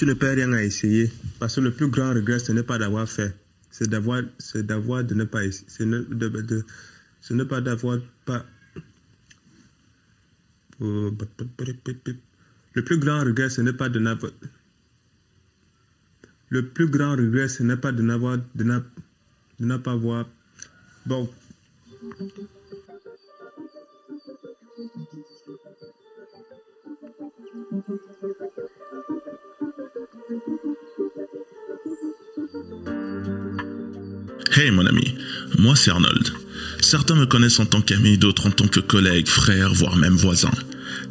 Tu ne perds rien à essayer. Parce que le plus grand regret, ce n'est pas d'avoir fait. C'est d'avoir, c'est d'avoir de ne pas essayer. C'est ne, de, de, ce n'est pas d'avoir pas. Le plus grand regret, ce n'est pas de n'avoir. Le plus grand regret, ce n'est pas de n'avoir, de ne pas avoir. Bon. Hey mon ami, moi c'est Arnold. Certains me connaissent en tant qu'ami, d'autres en tant que collègue, frère, voire même voisin.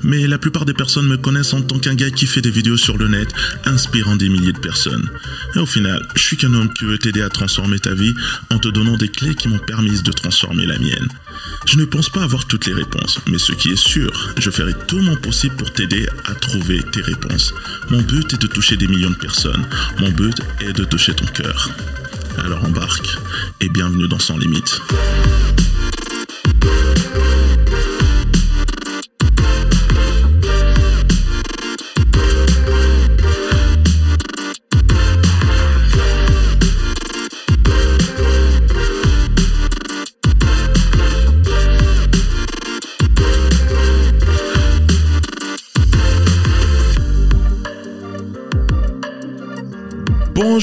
Mais la plupart des personnes me connaissent en tant qu'un gars qui fait des vidéos sur le net, inspirant des milliers de personnes. Et au final, je suis qu'un homme qui veut t'aider à transformer ta vie en te donnant des clés qui m'ont permis de transformer la mienne. Je ne pense pas avoir toutes les réponses, mais ce qui est sûr, je ferai tout mon possible pour t'aider à trouver tes réponses. Mon but est de toucher des millions de personnes. Mon but est de toucher ton cœur. Alors embarque et bienvenue dans Sans Limite.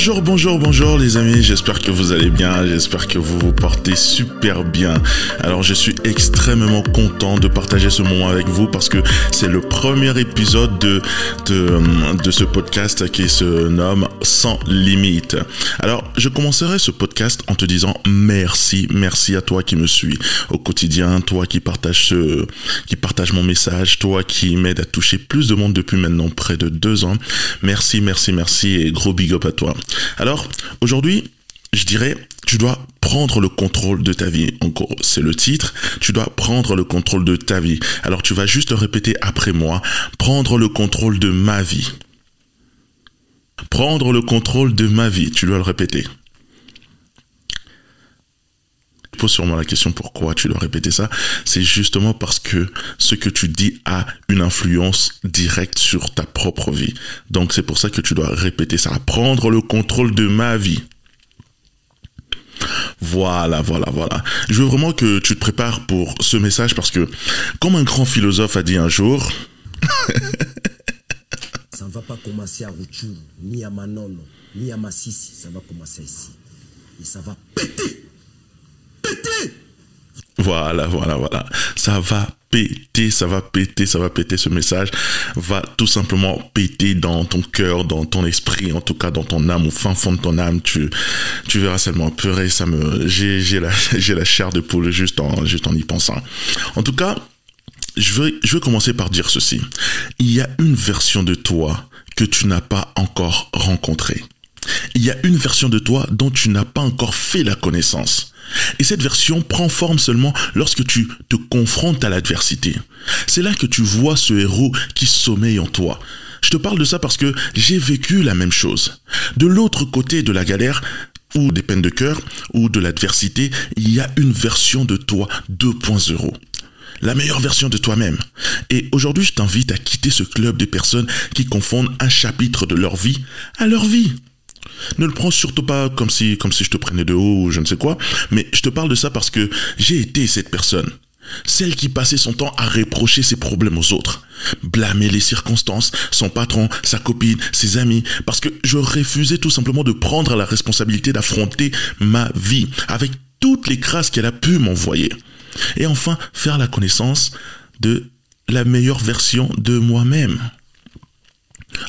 Bonjour, bonjour, bonjour les amis, j'espère que vous allez bien, j'espère que vous vous portez super bien. Alors je suis extrêmement content de partager ce moment avec vous parce que c'est le premier épisode de, de, de ce podcast qui se nomme Sans limite. Alors je commencerai ce podcast en te disant merci, merci à toi qui me suis au quotidien, toi qui partage ce, qui partage mon message, toi qui m'aide à toucher plus de monde depuis maintenant près de deux ans. Merci, merci, merci et gros big up à toi. Alors, aujourd'hui, je dirais, tu dois prendre le contrôle de ta vie. Encore, c'est le titre. Tu dois prendre le contrôle de ta vie. Alors, tu vas juste répéter après moi. Prendre le contrôle de ma vie. Prendre le contrôle de ma vie. Tu dois le répéter. Tu poses sûrement la question pourquoi tu dois répéter ça? C'est justement parce que ce que tu dis a une influence directe sur ta propre vie. Donc c'est pour ça que tu dois répéter ça. Prendre le contrôle de ma vie. Voilà, voilà, voilà. Je veux vraiment que tu te prépares pour ce message parce que, comme un grand philosophe a dit un jour, ça ne va pas commencer à Rouchou, ni à Manono, ni à Massissi, ça va commencer ici. Et ça va péter. Voilà, voilà, voilà. Ça va péter, ça va péter, ça va péter. Ce message va tout simplement péter dans ton cœur, dans ton esprit, en tout cas dans ton âme, au fin fond de ton âme. Tu, tu verras seulement purée, ça me, j'ai, j'ai la, j'ai la chair de poule juste en, juste en y pensant. En tout cas, je veux, je veux commencer par dire ceci. Il y a une version de toi que tu n'as pas encore rencontrée. Il y a une version de toi dont tu n'as pas encore fait la connaissance. Et cette version prend forme seulement lorsque tu te confrontes à l'adversité. C'est là que tu vois ce héros qui sommeille en toi. Je te parle de ça parce que j'ai vécu la même chose. De l'autre côté de la galère, ou des peines de cœur, ou de l'adversité, il y a une version de toi 2.0 la meilleure version de toi-même. Et aujourd'hui, je t'invite à quitter ce club des personnes qui confondent un chapitre de leur vie à leur vie. Ne le prends surtout pas comme si, comme si je te prenais de haut ou je ne sais quoi, mais je te parle de ça parce que j'ai été cette personne. Celle qui passait son temps à reprocher ses problèmes aux autres, blâmer les circonstances, son patron, sa copine, ses amis, parce que je refusais tout simplement de prendre la responsabilité d'affronter ma vie avec toutes les crasses qu'elle a pu m'envoyer. Et enfin, faire la connaissance de la meilleure version de moi-même.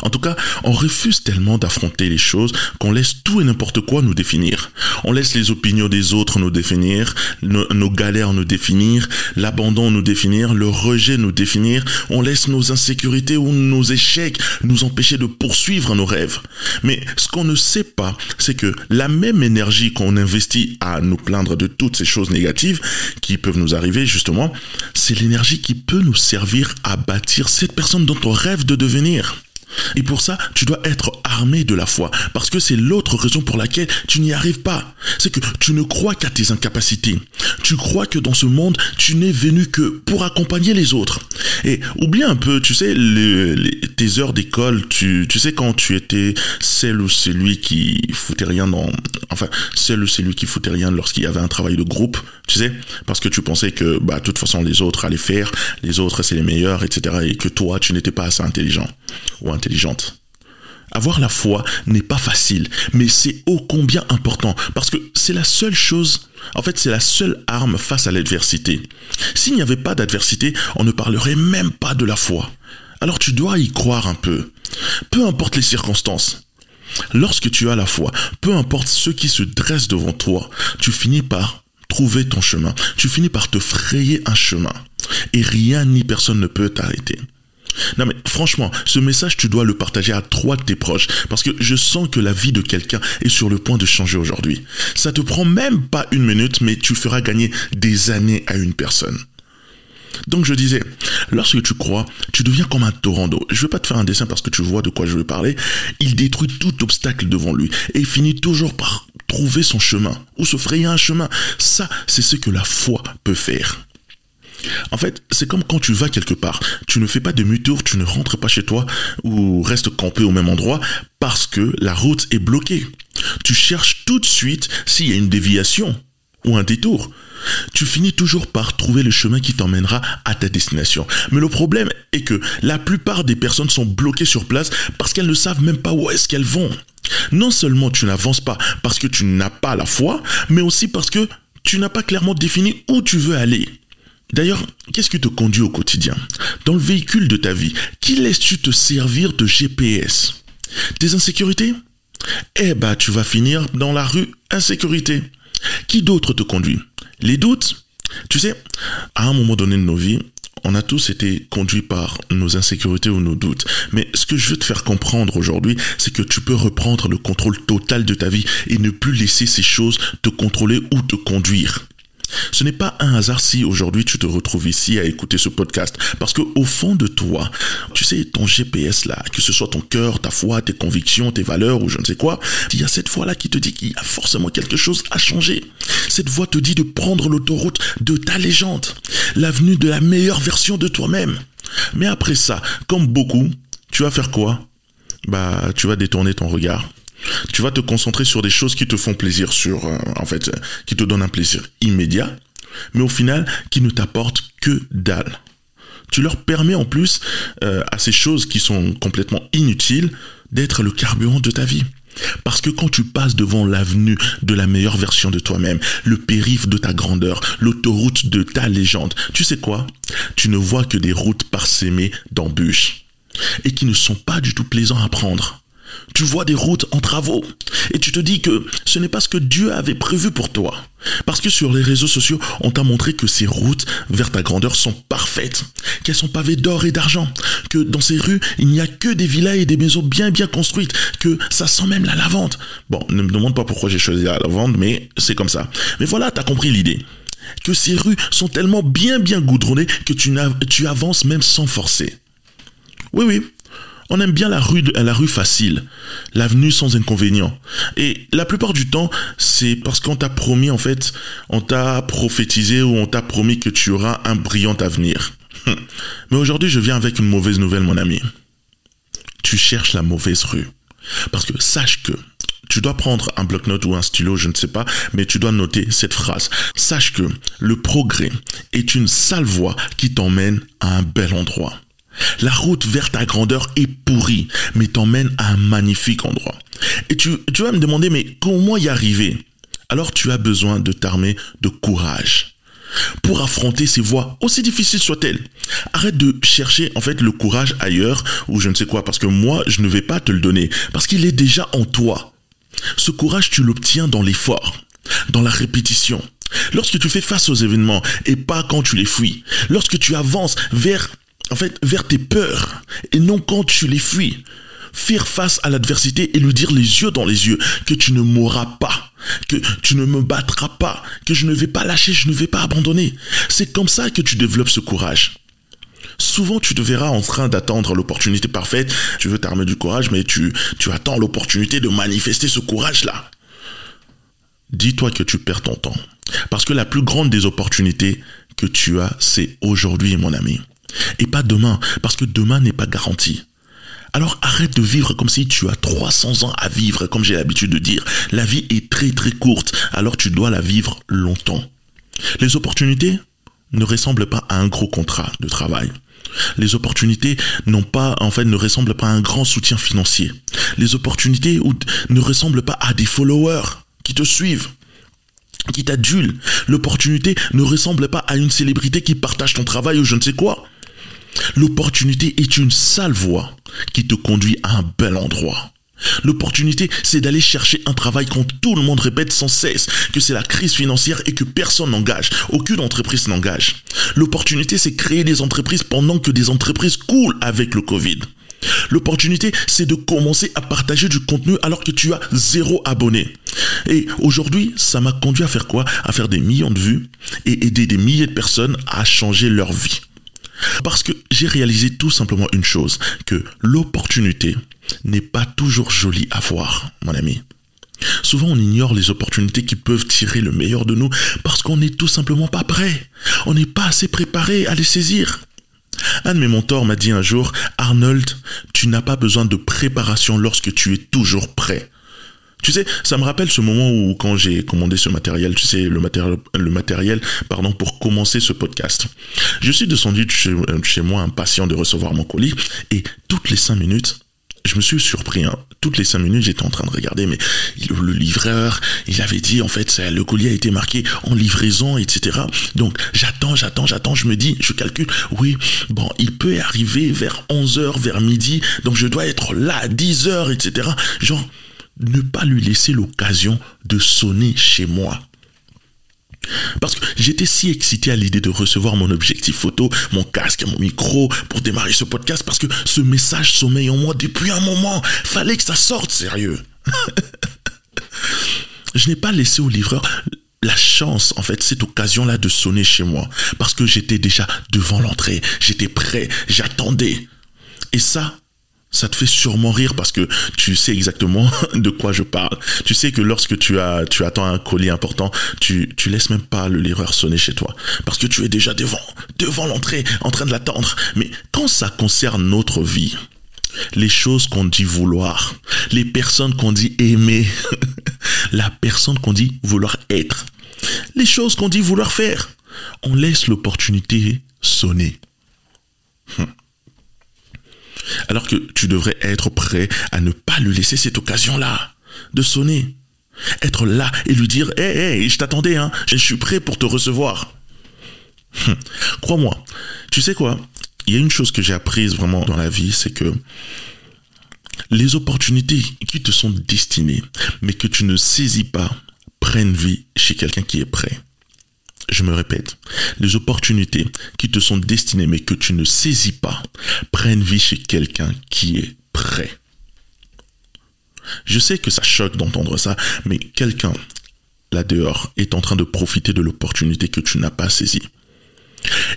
En tout cas, on refuse tellement d'affronter les choses qu'on laisse tout et n'importe quoi nous définir. On laisse les opinions des autres nous définir, nos, galères nous définir, l'abandon nous définir, le rejet nous définir. On laisse nos insécurités ou nos échecs nous empêcher de poursuivre nos rêves. Mais ce qu'on ne sait pas, c'est que la même énergie qu'on investit à nous plaindre de toutes ces choses négatives qui peuvent nous arriver justement, c'est l'énergie qui peut nous servir à bâtir cette personne dont on rêve de devenir. Et pour ça, tu dois être armé de la foi, parce que c'est l'autre raison pour laquelle tu n'y arrives pas. c'est que tu ne crois qu'à tes incapacités. Tu crois que dans ce monde, tu n'es venu que pour accompagner les autres. Et oublie un peu, tu sais, tes heures d'école, tu, tu sais, quand tu étais celle ou celui qui foutait rien dans, enfin, celle ou celui qui foutait rien lorsqu'il y avait un travail de groupe, tu sais, parce que tu pensais que, bah, de toute façon, les autres allaient faire, les autres c'est les meilleurs, etc., et que toi, tu n'étais pas assez intelligent ou Avoir la foi n'est pas facile, mais c'est ô combien important, parce que c'est la seule chose, en fait c'est la seule arme face à l'adversité. S'il n'y avait pas d'adversité, on ne parlerait même pas de la foi. Alors tu dois y croire un peu, peu importe les circonstances. Lorsque tu as la foi, peu importe ce qui se dresse devant toi, tu finis par trouver ton chemin, tu finis par te frayer un chemin, et rien ni personne ne peut t'arrêter. Non mais franchement, ce message, tu dois le partager à trois de tes proches parce que je sens que la vie de quelqu'un est sur le point de changer aujourd'hui. Ça te prend même pas une minute, mais tu feras gagner des années à une personne. Donc je disais, lorsque tu crois, tu deviens comme un torrent d'eau. Je ne vais pas te faire un dessin parce que tu vois de quoi je veux parler. Il détruit tout obstacle devant lui et il finit toujours par trouver son chemin ou se frayer un chemin. Ça, c'est ce que la foi peut faire. En fait, c'est comme quand tu vas quelque part. Tu ne fais pas demi-tour, tu ne rentres pas chez toi ou restes campé au même endroit parce que la route est bloquée. Tu cherches tout de suite s'il y a une déviation ou un détour. Tu finis toujours par trouver le chemin qui t'emmènera à ta destination. Mais le problème est que la plupart des personnes sont bloquées sur place parce qu'elles ne savent même pas où est-ce qu'elles vont. Non seulement tu n'avances pas parce que tu n'as pas la foi, mais aussi parce que tu n'as pas clairement défini où tu veux aller. D'ailleurs, qu'est-ce qui te conduit au quotidien? Dans le véhicule de ta vie, qui laisses-tu te servir de GPS Tes insécurités? Eh bah, tu vas finir dans la rue insécurité. Qui d'autre te conduit? Les doutes? Tu sais, à un moment donné de nos vies, on a tous été conduits par nos insécurités ou nos doutes. Mais ce que je veux te faire comprendre aujourd'hui, c'est que tu peux reprendre le contrôle total de ta vie et ne plus laisser ces choses te contrôler ou te conduire. Ce n'est pas un hasard si aujourd'hui tu te retrouves ici à écouter ce podcast, parce que au fond de toi, tu sais, ton GPS là, que ce soit ton cœur, ta foi, tes convictions, tes valeurs ou je ne sais quoi, il y a cette voix là qui te dit qu'il y a forcément quelque chose à changer. Cette voix te dit de prendre l'autoroute de ta légende, l'avenue de la meilleure version de toi-même. Mais après ça, comme beaucoup, tu vas faire quoi? Bah, tu vas détourner ton regard tu vas te concentrer sur des choses qui te font plaisir, sur, euh, en fait, qui te donnent un plaisir immédiat, mais au final, qui ne t'apportent que dalle. Tu leur permets en plus euh, à ces choses qui sont complètement inutiles d'être le carburant de ta vie. Parce que quand tu passes devant l'avenue de la meilleure version de toi-même, le périph' de ta grandeur, l'autoroute de ta légende, tu sais quoi? Tu ne vois que des routes parsemées d'embûches et qui ne sont pas du tout plaisantes à prendre. Tu vois des routes en travaux et tu te dis que ce n'est pas ce que Dieu avait prévu pour toi. Parce que sur les réseaux sociaux, on t'a montré que ces routes vers ta grandeur sont parfaites, qu'elles sont pavées d'or et d'argent, que dans ces rues, il n'y a que des villas et des maisons bien bien construites, que ça sent même la lavande. Bon, ne me demande pas pourquoi j'ai choisi la lavande, mais c'est comme ça. Mais voilà, t'as compris l'idée que ces rues sont tellement bien bien goudronnées que tu, tu avances même sans forcer. Oui, oui, on aime bien la rue, la rue facile, l'avenue sans inconvénient. Et la plupart du temps, c'est parce qu'on t'a promis, en fait, on t'a prophétisé ou on t'a promis que tu auras un brillant avenir. Mais aujourd'hui, je viens avec une mauvaise nouvelle, mon ami. Tu cherches la mauvaise rue. Parce que sache que tu dois prendre un bloc-notes ou un stylo, je ne sais pas, mais tu dois noter cette phrase. Sache que le progrès est une sale voie qui t'emmène à un bel endroit. La route vers ta grandeur est pourrie, mais t'emmène à un magnifique endroit. Et tu, tu vas me demander, mais comment y arriver? Alors tu as besoin de t'armer de courage pour affronter ces voies, aussi difficiles soient-elles. Arrête de chercher en fait le courage ailleurs ou je ne sais quoi, parce que moi, je ne vais pas te le donner, parce qu'il est déjà en toi. Ce courage, tu l'obtiens dans l'effort, dans la répétition. Lorsque tu fais face aux événements et pas quand tu les fuis. Lorsque tu avances vers en fait, vers tes peurs et non quand tu les fuis. Faire face à l'adversité et lui dire les yeux dans les yeux que tu ne mourras pas, que tu ne me battras pas, que je ne vais pas lâcher, je ne vais pas abandonner. C'est comme ça que tu développes ce courage. Souvent, tu te verras en train d'attendre l'opportunité parfaite. Tu veux t'armer du courage, mais tu, attends l'opportunité de manifester ce courage-là. dis-toi que tu perds ton temps. Parce que la plus grande des opportunités que tu as, c'est aujourd'hui, mon ami. Et pas demain, parce que demain n'est pas garanti. Alors arrête de vivre comme si tu as 300 ans à vivre, comme j'ai l'habitude de dire. La vie est très très courte, alors tu dois la vivre longtemps. Les opportunités ne ressemblent pas à un gros contrat de travail. Les opportunités n'ont pas, en fait, ne ressemblent pas à un grand soutien financier. Les opportunités ne ressemblent pas à des followers qui te suivent qui t'adulent. L'opportunité ne ressemble pas à une célébrité qui partage ton travail ou je ne sais quoi. L'opportunité est une sale voie qui te conduit à un bel endroit. L'opportunité, c'est d'aller chercher un travail quand tout le monde répète sans cesse que c'est la crise financière et que personne n'engage, aucune entreprise n'engage. L'opportunité, c'est créer des entreprises pendant que des entreprises coulent avec le Covid. L'opportunité, c'est de commencer à partager du contenu alors que tu as zéro abonné. Et aujourd'hui, ça m'a conduit à faire quoi? À faire des millions de vues et aider des milliers de personnes à changer leur vie. Parce que j'ai réalisé tout simplement une chose, que l'opportunité n'est pas toujours jolie à voir, mon ami. Souvent, on ignore les opportunités qui peuvent tirer le meilleur de nous parce qu'on n'est tout simplement pas prêt. On n'est pas assez préparé à les saisir. Un de mes mentors m'a dit un jour, Arnold, tu n'as pas besoin de préparation lorsque tu es toujours prêt. Tu sais, ça me rappelle ce moment où quand j'ai commandé ce matériel, tu sais, le matériel, le matériel, pardon, pour commencer ce podcast. Je suis descendu chez, chez moi impatient de recevoir mon colis et toutes les cinq minutes, je me suis surpris. Hein. Toutes les cinq minutes, j'étais en train de regarder, mais le livreur, il avait dit, en fait, le colis a été marqué en livraison, etc. Donc, j'attends, j'attends, j'attends, je me dis, je calcule, oui, bon, il peut arriver vers 11h, vers midi, donc je dois être là à 10h, etc. Genre, ne pas lui laisser l'occasion de sonner chez moi. Parce que j'étais si excité à l'idée de recevoir mon objectif photo, mon casque, mon micro pour démarrer ce podcast parce que ce message sommeille en moi depuis un moment. Fallait que ça sorte, sérieux. Je n'ai pas laissé au livreur la chance, en fait, cette occasion-là de sonner chez moi. Parce que j'étais déjà devant l'entrée. J'étais prêt. J'attendais. Et ça, ça te fait sûrement rire parce que tu sais exactement de quoi je parle. Tu sais que lorsque tu attends un colis important, tu, tu laisses même pas le sonner chez toi. Parce que tu es déjà devant, devant l'entrée, en train de l'attendre. Mais quand ça concerne notre vie, les choses qu'on dit vouloir, les personnes qu'on dit aimer, la personne qu'on dit vouloir être, les choses qu'on dit vouloir faire, on laisse l'opportunité sonner. Hum alors que tu devrais être prêt à ne pas lui laisser cette occasion-là de sonner. Être là et lui dire Hé, hé, je t'attendais, hein, je suis prêt pour te recevoir. Hum. Crois-moi, tu sais quoi? Il y a une chose que j'ai apprise vraiment dans la vie, c'est que les opportunités qui te sont destinées, mais que tu ne saisis pas, prennent vie chez quelqu'un qui est prêt. Je me répète, les opportunités qui te sont destinées mais que tu ne saisis pas prennent vie chez quelqu'un qui est prêt. Je sais que ça choque d'entendre ça, mais quelqu'un là dehors est en train de profiter de l'opportunité que tu n'as pas saisie.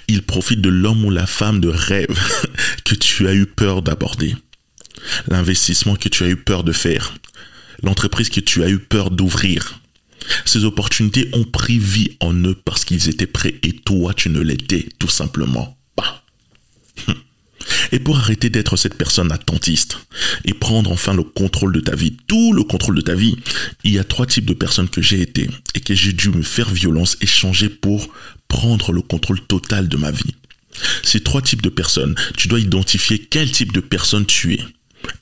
Il profite de l'homme ou la femme de rêve que tu as eu peur d'aborder. L'investissement que tu as eu peur de faire. L'entreprise que tu as eu peur d'ouvrir. Ces opportunités ont pris vie en eux parce qu'ils étaient prêts et toi, tu ne l'étais tout simplement pas. Et pour arrêter d'être cette personne attentiste et prendre enfin le contrôle de ta vie, tout le contrôle de ta vie, il y a trois types de personnes que j'ai été et que j'ai dû me faire violence et changer pour prendre le contrôle total de ma vie. Ces trois types de personnes, tu dois identifier quel type de personne tu es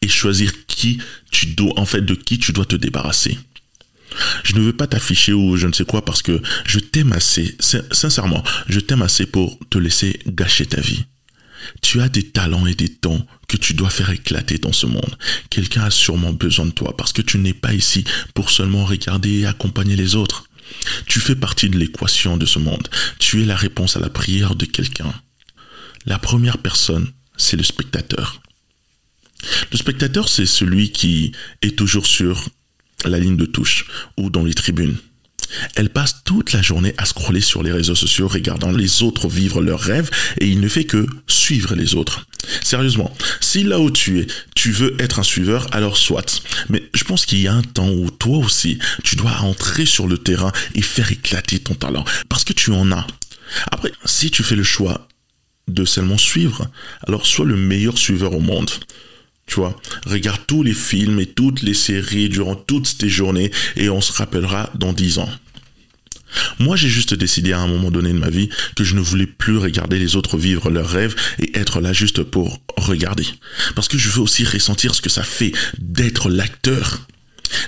et choisir qui tu dois, en fait, de qui tu dois te débarrasser. Je ne veux pas t'afficher ou je ne sais quoi parce que je t'aime assez, sincèrement, je t'aime assez pour te laisser gâcher ta vie. Tu as des talents et des dons que tu dois faire éclater dans ce monde. Quelqu'un a sûrement besoin de toi parce que tu n'es pas ici pour seulement regarder et accompagner les autres. Tu fais partie de l'équation de ce monde. Tu es la réponse à la prière de quelqu'un. La première personne, c'est le spectateur. Le spectateur, c'est celui qui est toujours sur la ligne de touche ou dans les tribunes. Elle passe toute la journée à scroller sur les réseaux sociaux, regardant les autres vivre leurs rêves, et il ne fait que suivre les autres. Sérieusement, si là où tu es, tu veux être un suiveur, alors soit. Mais je pense qu'il y a un temps où toi aussi, tu dois entrer sur le terrain et faire éclater ton talent, parce que tu en as. Après, si tu fais le choix de seulement suivre, alors sois le meilleur suiveur au monde. Tu vois, regarde tous les films et toutes les séries durant toutes tes journées et on se rappellera dans dix ans. Moi, j'ai juste décidé à un moment donné de ma vie que je ne voulais plus regarder les autres vivre leurs rêves et être là juste pour regarder. Parce que je veux aussi ressentir ce que ça fait d'être l'acteur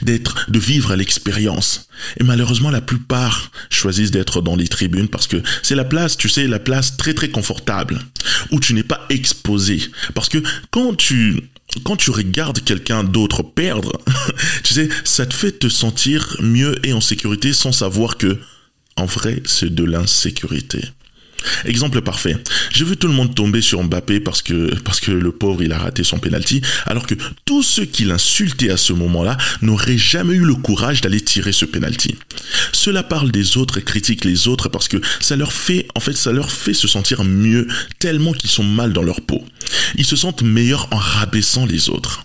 d'être, de vivre l'expérience. Et malheureusement, la plupart choisissent d'être dans les tribunes parce que c'est la place, tu sais, la place très très confortable où tu n'es pas exposé. Parce que quand tu, quand tu regardes quelqu'un d'autre perdre, tu sais, ça te fait te sentir mieux et en sécurité sans savoir que, en vrai, c'est de l'insécurité. Exemple parfait. J'ai vu tout le monde tomber sur Mbappé parce que, parce que le pauvre il a raté son penalty, alors que tous ceux qui l'insultaient à ce moment-là n'auraient jamais eu le courage d'aller tirer ce penalty. Cela parle des autres et critique les autres parce que ça leur fait, en fait, ça leur fait se sentir mieux tellement qu'ils sont mal dans leur peau. Ils se sentent meilleurs en rabaissant les autres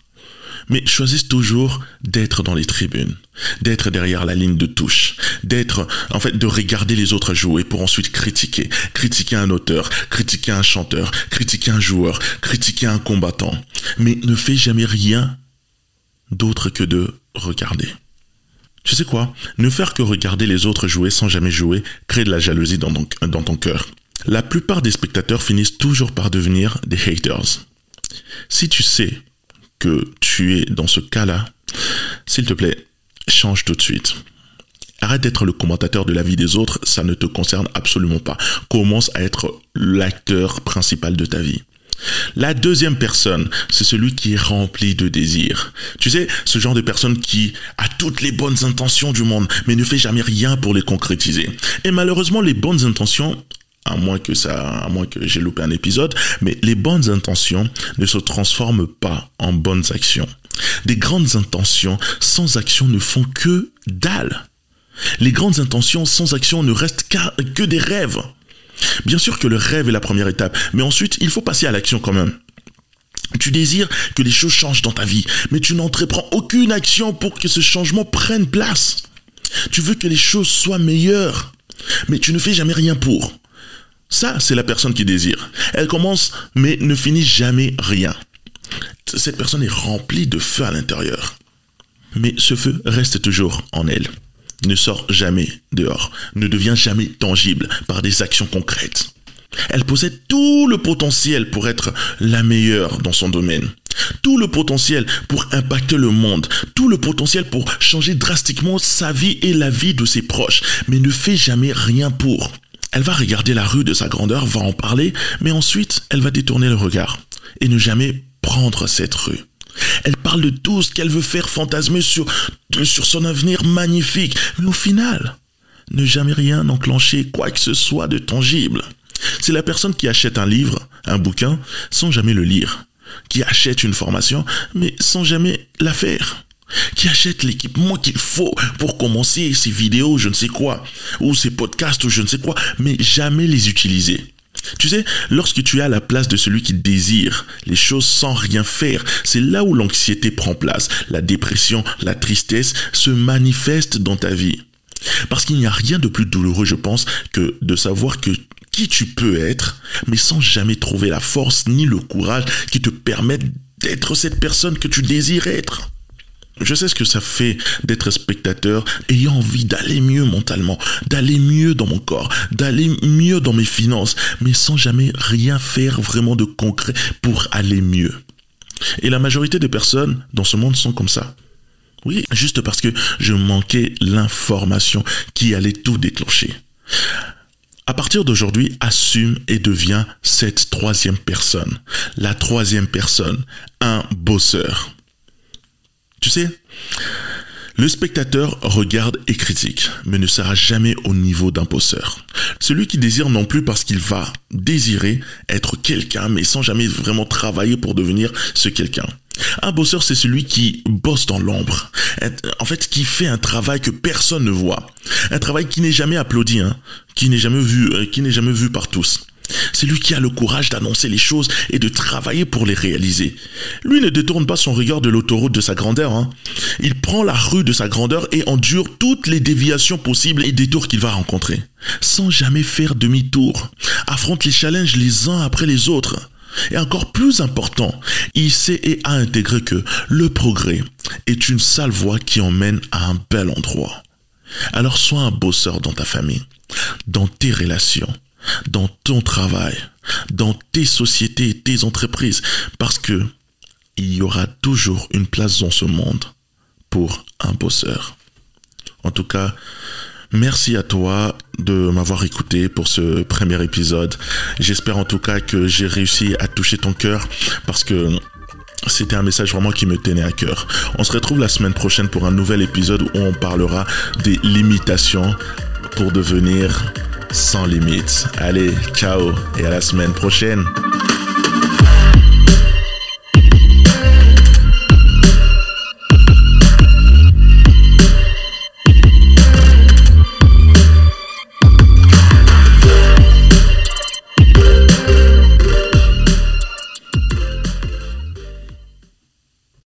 mais choisissent toujours d'être dans les tribunes, d'être derrière la ligne de touche, d'être, en fait, de regarder les autres jouer pour ensuite critiquer, critiquer un auteur, critiquer un chanteur, critiquer un joueur, critiquer un combattant, mais ne fait jamais rien d'autre que de regarder. Tu sais quoi? Ne faire que regarder les autres jouer sans jamais jouer crée de la jalousie dans ton, dans ton cœur. La plupart des spectateurs finissent toujours par devenir des haters. Si tu sais que tu es dans ce cas-là, s'il te plaît, change tout de suite. Arrête d'être le commentateur de la vie des autres, ça ne te concerne absolument pas. Commence à être l'acteur principal de ta vie. La deuxième personne, c'est celui qui est rempli de désir. Tu sais, ce genre de personne qui a toutes les bonnes intentions du monde, mais ne fait jamais rien pour les concrétiser. Et malheureusement, les bonnes intentions, à moins que ça, à moins que j'ai loupé un épisode, mais les bonnes intentions ne se transforment pas en bonnes actions. Des grandes intentions sans action ne font que dalle. Les grandes intentions sans action ne restent que des rêves. Bien sûr que le rêve est la première étape, mais ensuite il faut passer à l'action quand même. Tu désires que les choses changent dans ta vie, mais tu n'entreprends aucune action pour que ce changement prenne place. Tu veux que les choses soient meilleures, mais tu ne fais jamais rien pour. Ça, c'est la personne qui désire. Elle commence, mais ne finit jamais rien. Cette personne est remplie de feu à l'intérieur. Mais ce feu reste toujours en elle. Ne sort jamais dehors, ne devient jamais tangible par des actions concrètes. Elle possède tout le potentiel pour être la meilleure dans son domaine. Tout le potentiel pour impacter le monde. Tout le potentiel pour changer drastiquement sa vie et la vie de ses proches. Mais ne fait jamais rien pour. Elle va regarder la rue de sa grandeur, va en parler, mais ensuite elle va détourner le regard et ne jamais prendre cette rue. Elle parle de tout ce qu'elle veut faire fantasmer sur, sur son avenir magnifique, mais au final, ne jamais rien enclencher quoi que ce soit de tangible. C'est la personne qui achète un livre, un bouquin, sans jamais le lire, qui achète une formation, mais sans jamais la faire qui achète l'équipement qu'il faut pour commencer ces vidéos, je ne sais quoi, ou ces podcasts ou je ne sais quoi, mais jamais les utiliser. Tu sais, lorsque tu es à la place de celui qui désire les choses sans rien faire, c'est là où l'anxiété prend place, la dépression, la tristesse se manifestent dans ta vie. Parce qu'il n'y a rien de plus douloureux, je pense, que de savoir que qui tu peux être, mais sans jamais trouver la force ni le courage qui te permettent d'être cette personne que tu désires être. Je sais ce que ça fait d'être spectateur ayant envie d'aller mieux mentalement, d'aller mieux dans mon corps, d'aller mieux dans mes finances, mais sans jamais rien faire vraiment de concret pour aller mieux. Et la majorité des personnes dans ce monde sont comme ça. Oui, juste parce que je manquais l'information qui allait tout déclencher. À partir d'aujourd'hui, assume et deviens cette troisième personne. La troisième personne, un bosseur. Tu sais, le spectateur regarde et critique, mais ne sera jamais au niveau d'un posseur. Celui qui désire non plus parce qu'il va désirer être quelqu'un, mais sans jamais vraiment travailler pour devenir ce quelqu'un. Un bosseur, c'est celui qui bosse dans l'ombre. En fait, qui fait un travail que personne ne voit. Un travail qui n'est jamais applaudi, hein, qui n'est jamais vu, euh, qui n'est jamais vu par tous. C'est lui qui a le courage d'annoncer les choses et de travailler pour les réaliser. Lui ne détourne pas son regard de l'autoroute de sa grandeur. Hein. Il prend la rue de sa grandeur et endure toutes les déviations possibles et détours qu'il va rencontrer. Sans jamais faire demi-tour. Affronte les challenges les uns après les autres. Et encore plus important, il sait et a intégré que le progrès est une sale voie qui emmène à un bel endroit. Alors sois un bosseur dans ta famille, dans tes relations, dans ton travail, dans tes sociétés tes entreprises, parce que il y aura toujours une place dans ce monde pour un bosseur. En tout cas, merci à toi de m'avoir écouté pour ce premier épisode. J'espère en tout cas que j'ai réussi à toucher ton cœur parce que c'était un message vraiment qui me tenait à cœur. On se retrouve la semaine prochaine pour un nouvel épisode où on parlera des limitations pour devenir sans limite. Allez, ciao et à la semaine prochaine.